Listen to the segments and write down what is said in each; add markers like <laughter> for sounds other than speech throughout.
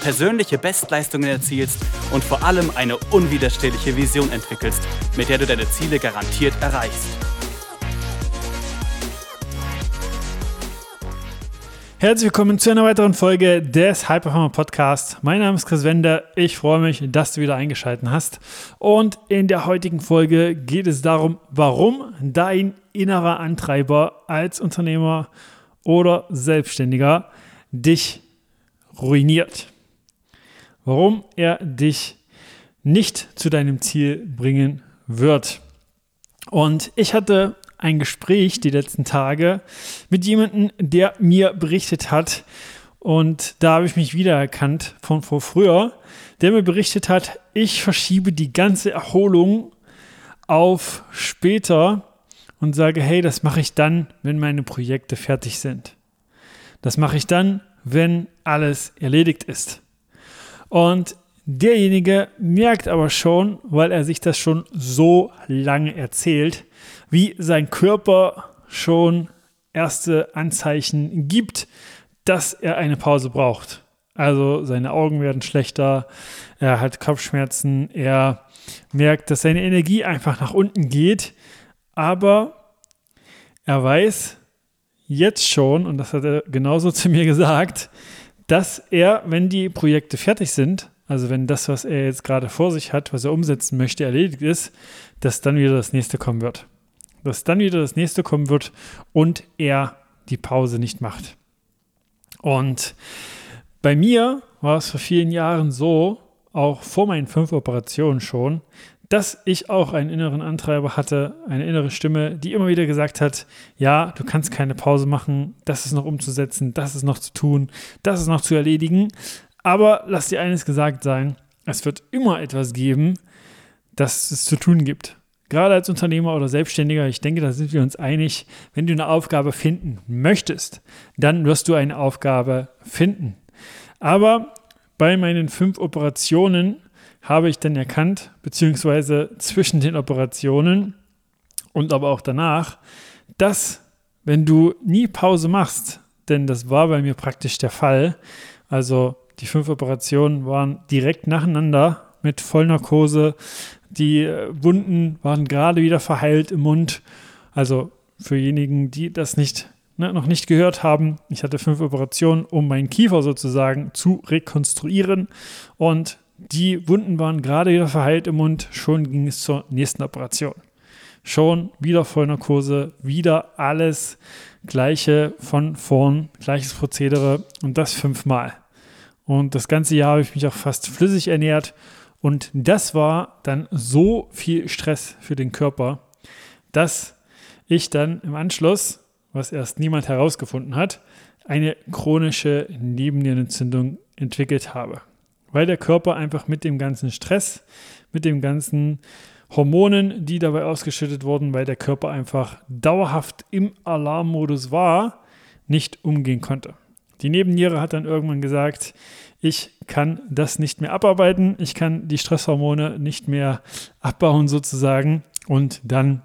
persönliche Bestleistungen erzielst und vor allem eine unwiderstehliche Vision entwickelst, mit der du deine Ziele garantiert erreichst. Herzlich willkommen zu einer weiteren Folge des High Performer Podcasts. Mein Name ist Chris Wender. Ich freue mich, dass du wieder eingeschaltet hast. Und in der heutigen Folge geht es darum, warum dein innerer Antreiber als Unternehmer oder Selbstständiger dich ruiniert warum er dich nicht zu deinem Ziel bringen wird. Und ich hatte ein Gespräch die letzten Tage mit jemandem, der mir berichtet hat, und da habe ich mich wiedererkannt von vor früher, der mir berichtet hat, ich verschiebe die ganze Erholung auf später und sage, hey, das mache ich dann, wenn meine Projekte fertig sind. Das mache ich dann, wenn alles erledigt ist. Und derjenige merkt aber schon, weil er sich das schon so lange erzählt, wie sein Körper schon erste Anzeichen gibt, dass er eine Pause braucht. Also seine Augen werden schlechter, er hat Kopfschmerzen, er merkt, dass seine Energie einfach nach unten geht, aber er weiß jetzt schon, und das hat er genauso <laughs> zu mir gesagt, dass er, wenn die Projekte fertig sind, also wenn das, was er jetzt gerade vor sich hat, was er umsetzen möchte, erledigt ist, dass dann wieder das nächste kommen wird. Dass dann wieder das nächste kommen wird und er die Pause nicht macht. Und bei mir war es vor vielen Jahren so, auch vor meinen fünf Operationen schon, dass ich auch einen inneren Antreiber hatte, eine innere Stimme, die immer wieder gesagt hat, ja, du kannst keine Pause machen, das ist noch umzusetzen, das ist noch zu tun, das ist noch zu erledigen. Aber lass dir eines gesagt sein, es wird immer etwas geben, das es zu tun gibt. Gerade als Unternehmer oder Selbstständiger, ich denke, da sind wir uns einig, wenn du eine Aufgabe finden möchtest, dann wirst du eine Aufgabe finden. Aber bei meinen fünf Operationen habe ich dann erkannt, beziehungsweise zwischen den Operationen und aber auch danach, dass wenn du nie Pause machst, denn das war bei mir praktisch der Fall, also die fünf Operationen waren direkt nacheinander mit Vollnarkose, die äh, Wunden waren gerade wieder verheilt im Mund, also für diejenigen, die das nicht ne, noch nicht gehört haben, ich hatte fünf Operationen, um meinen Kiefer sozusagen zu rekonstruieren und die Wunden waren gerade wieder verheilt im Mund, schon ging es zur nächsten Operation. Schon wieder Vollnarkose, wieder alles gleiche von vorn, gleiches Prozedere und das fünfmal. Und das ganze Jahr habe ich mich auch fast flüssig ernährt und das war dann so viel Stress für den Körper, dass ich dann im Anschluss, was erst niemand herausgefunden hat, eine chronische Nebennierenentzündung entwickelt habe weil der Körper einfach mit dem ganzen Stress, mit den ganzen Hormonen, die dabei ausgeschüttet wurden, weil der Körper einfach dauerhaft im Alarmmodus war, nicht umgehen konnte. Die Nebenniere hat dann irgendwann gesagt, ich kann das nicht mehr abarbeiten, ich kann die Stresshormone nicht mehr abbauen sozusagen und dann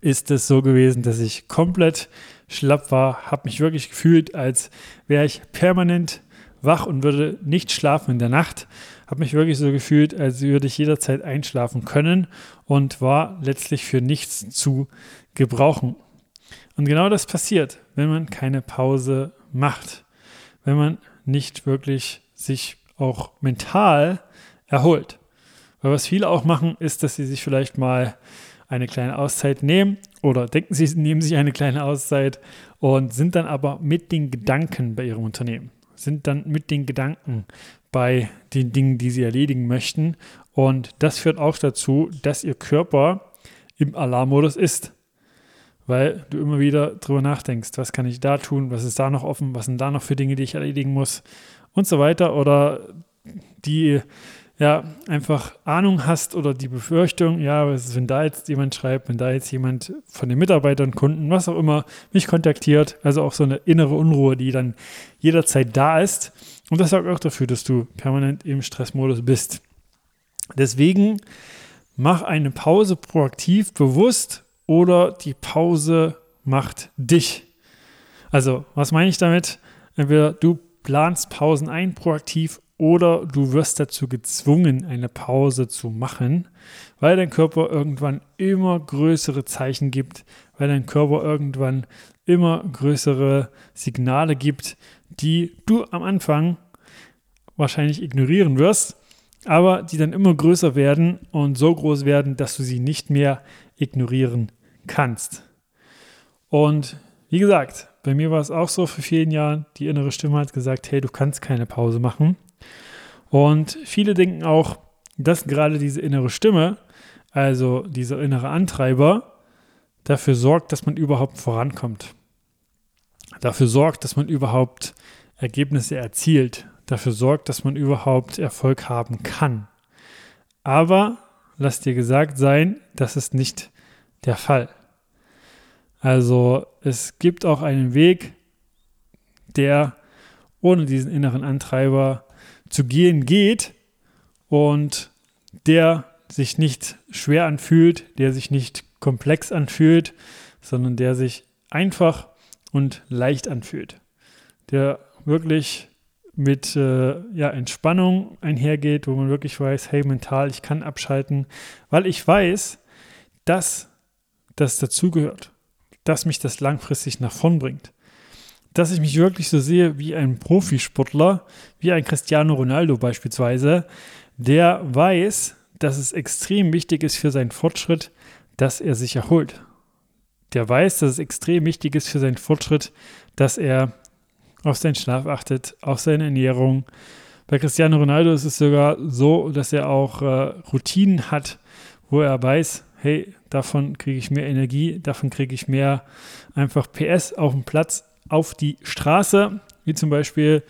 ist es so gewesen, dass ich komplett schlapp war, habe mich wirklich gefühlt, als wäre ich permanent wach und würde nicht schlafen in der Nacht. Habe mich wirklich so gefühlt, als würde ich jederzeit einschlafen können und war letztlich für nichts zu gebrauchen. Und genau das passiert, wenn man keine Pause macht, wenn man nicht wirklich sich auch mental erholt. Weil was viele auch machen, ist, dass sie sich vielleicht mal eine kleine Auszeit nehmen oder denken sie, nehmen sich eine kleine Auszeit und sind dann aber mit den Gedanken bei ihrem Unternehmen sind dann mit den Gedanken bei den Dingen, die sie erledigen möchten. Und das führt auch dazu, dass ihr Körper im Alarmmodus ist. Weil du immer wieder drüber nachdenkst, was kann ich da tun, was ist da noch offen, was sind da noch für Dinge, die ich erledigen muss und so weiter. Oder die ja, einfach Ahnung hast oder die Befürchtung, ja, wenn da jetzt jemand schreibt, wenn da jetzt jemand von den Mitarbeitern, Kunden, was auch immer, mich kontaktiert, also auch so eine innere Unruhe, die dann jederzeit da ist. Und das sorgt auch dafür, dass du permanent im Stressmodus bist. Deswegen mach eine Pause proaktiv bewusst oder die Pause macht dich. Also, was meine ich damit? Entweder du planst Pausen ein proaktiv oder du wirst dazu gezwungen, eine Pause zu machen, weil dein Körper irgendwann immer größere Zeichen gibt, weil dein Körper irgendwann immer größere Signale gibt, die du am Anfang wahrscheinlich ignorieren wirst, aber die dann immer größer werden und so groß werden, dass du sie nicht mehr ignorieren kannst. Und wie gesagt, bei mir war es auch so vor vielen Jahren, die innere Stimme hat gesagt, hey, du kannst keine Pause machen. Und viele denken auch, dass gerade diese innere Stimme, also dieser innere Antreiber, dafür sorgt, dass man überhaupt vorankommt. Dafür sorgt, dass man überhaupt Ergebnisse erzielt. Dafür sorgt, dass man überhaupt Erfolg haben kann. Aber lass dir gesagt sein, das ist nicht der Fall. Also es gibt auch einen Weg, der ohne diesen inneren Antreiber zu gehen geht und der sich nicht schwer anfühlt, der sich nicht komplex anfühlt, sondern der sich einfach und leicht anfühlt. Der wirklich mit äh, ja, Entspannung einhergeht, wo man wirklich weiß, hey, mental, ich kann abschalten, weil ich weiß, dass das dazugehört, dass mich das langfristig nach vorn bringt dass ich mich wirklich so sehe wie ein Profisportler, wie ein Cristiano Ronaldo beispielsweise, der weiß, dass es extrem wichtig ist für seinen Fortschritt, dass er sich erholt. Der weiß, dass es extrem wichtig ist für seinen Fortschritt, dass er auf seinen Schlaf achtet, auf seine Ernährung. Bei Cristiano Ronaldo ist es sogar so, dass er auch äh, Routinen hat, wo er weiß, hey, davon kriege ich mehr Energie, davon kriege ich mehr einfach PS auf dem Platz, auf die Straße, wie zum Beispiel,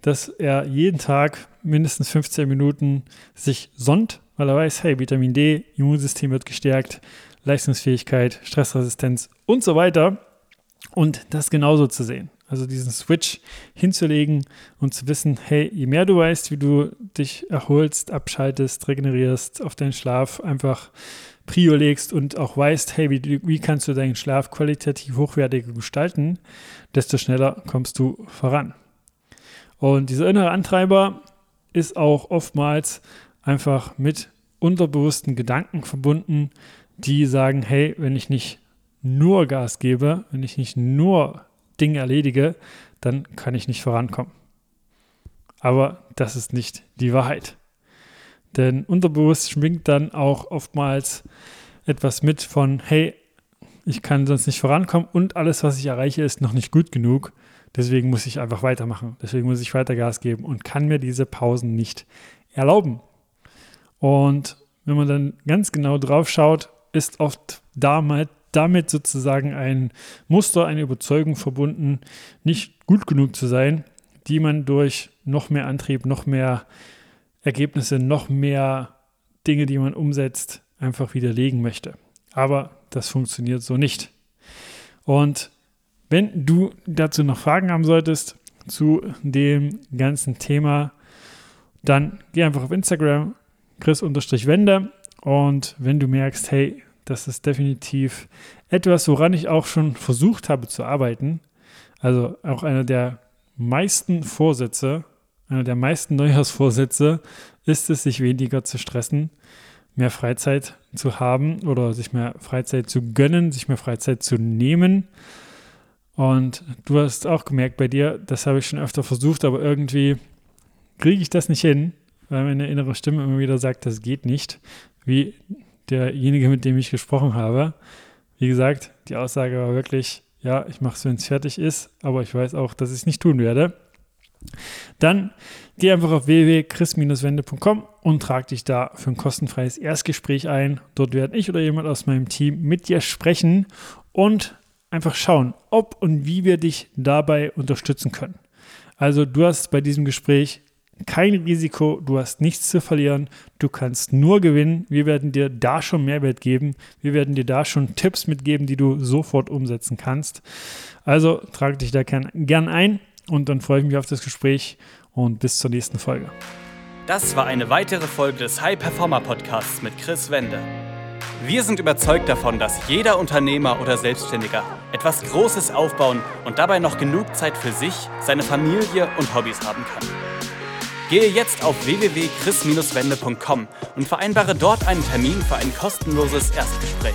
dass er jeden Tag mindestens 15 Minuten sich sonnt, weil er weiß, hey, Vitamin D, Immunsystem wird gestärkt, Leistungsfähigkeit, Stressresistenz und so weiter. Und das genauso zu sehen. Also diesen Switch hinzulegen und zu wissen, hey, je mehr du weißt, wie du dich erholst, abschaltest, regenerierst, auf deinen Schlaf einfach Prio legst und auch weißt, hey, wie, wie kannst du deinen Schlaf qualitativ hochwertiger gestalten, desto schneller kommst du voran. Und dieser innere Antreiber ist auch oftmals einfach mit unterbewussten Gedanken verbunden, die sagen, hey, wenn ich nicht nur Gas gebe, wenn ich nicht nur Dinge erledige, dann kann ich nicht vorankommen. Aber das ist nicht die Wahrheit. Denn unterbewusst schwingt dann auch oftmals etwas mit von, hey, ich kann sonst nicht vorankommen und alles, was ich erreiche, ist noch nicht gut genug. Deswegen muss ich einfach weitermachen. Deswegen muss ich weiter Gas geben und kann mir diese Pausen nicht erlauben. Und wenn man dann ganz genau drauf schaut, ist oft damit, damit sozusagen ein Muster, eine Überzeugung verbunden, nicht gut genug zu sein, die man durch noch mehr Antrieb, noch mehr Ergebnisse, noch mehr Dinge, die man umsetzt, einfach widerlegen möchte. Aber das funktioniert so nicht. Und wenn du dazu noch Fragen haben solltest zu dem ganzen Thema, dann geh einfach auf Instagram, chris-wende. Und wenn du merkst, hey, das ist definitiv etwas, woran ich auch schon versucht habe zu arbeiten, also auch einer der meisten Vorsätze, einer der meisten Neujahrsvorsätze ist es, sich weniger zu stressen, mehr Freizeit zu haben oder sich mehr Freizeit zu gönnen, sich mehr Freizeit zu nehmen. Und du hast auch gemerkt bei dir, das habe ich schon öfter versucht, aber irgendwie kriege ich das nicht hin, weil meine innere Stimme immer wieder sagt, das geht nicht, wie derjenige, mit dem ich gesprochen habe. Wie gesagt, die Aussage war wirklich, ja, ich mache es, wenn es fertig ist, aber ich weiß auch, dass ich es nicht tun werde. Dann geh einfach auf www.chris-wende.com und trag dich da für ein kostenfreies Erstgespräch ein. Dort werde ich oder jemand aus meinem Team mit dir sprechen und einfach schauen, ob und wie wir dich dabei unterstützen können. Also du hast bei diesem Gespräch kein Risiko, du hast nichts zu verlieren, du kannst nur gewinnen. Wir werden dir da schon Mehrwert geben. Wir werden dir da schon Tipps mitgeben, die du sofort umsetzen kannst. Also trag dich da gern, gern ein und dann freue ich mich auf das Gespräch und bis zur nächsten Folge. Das war eine weitere Folge des High Performer Podcasts mit Chris Wende. Wir sind überzeugt davon, dass jeder Unternehmer oder Selbstständiger etwas Großes aufbauen und dabei noch genug Zeit für sich, seine Familie und Hobbys haben kann. Gehe jetzt auf www.chris-wende.com und vereinbare dort einen Termin für ein kostenloses Erstgespräch.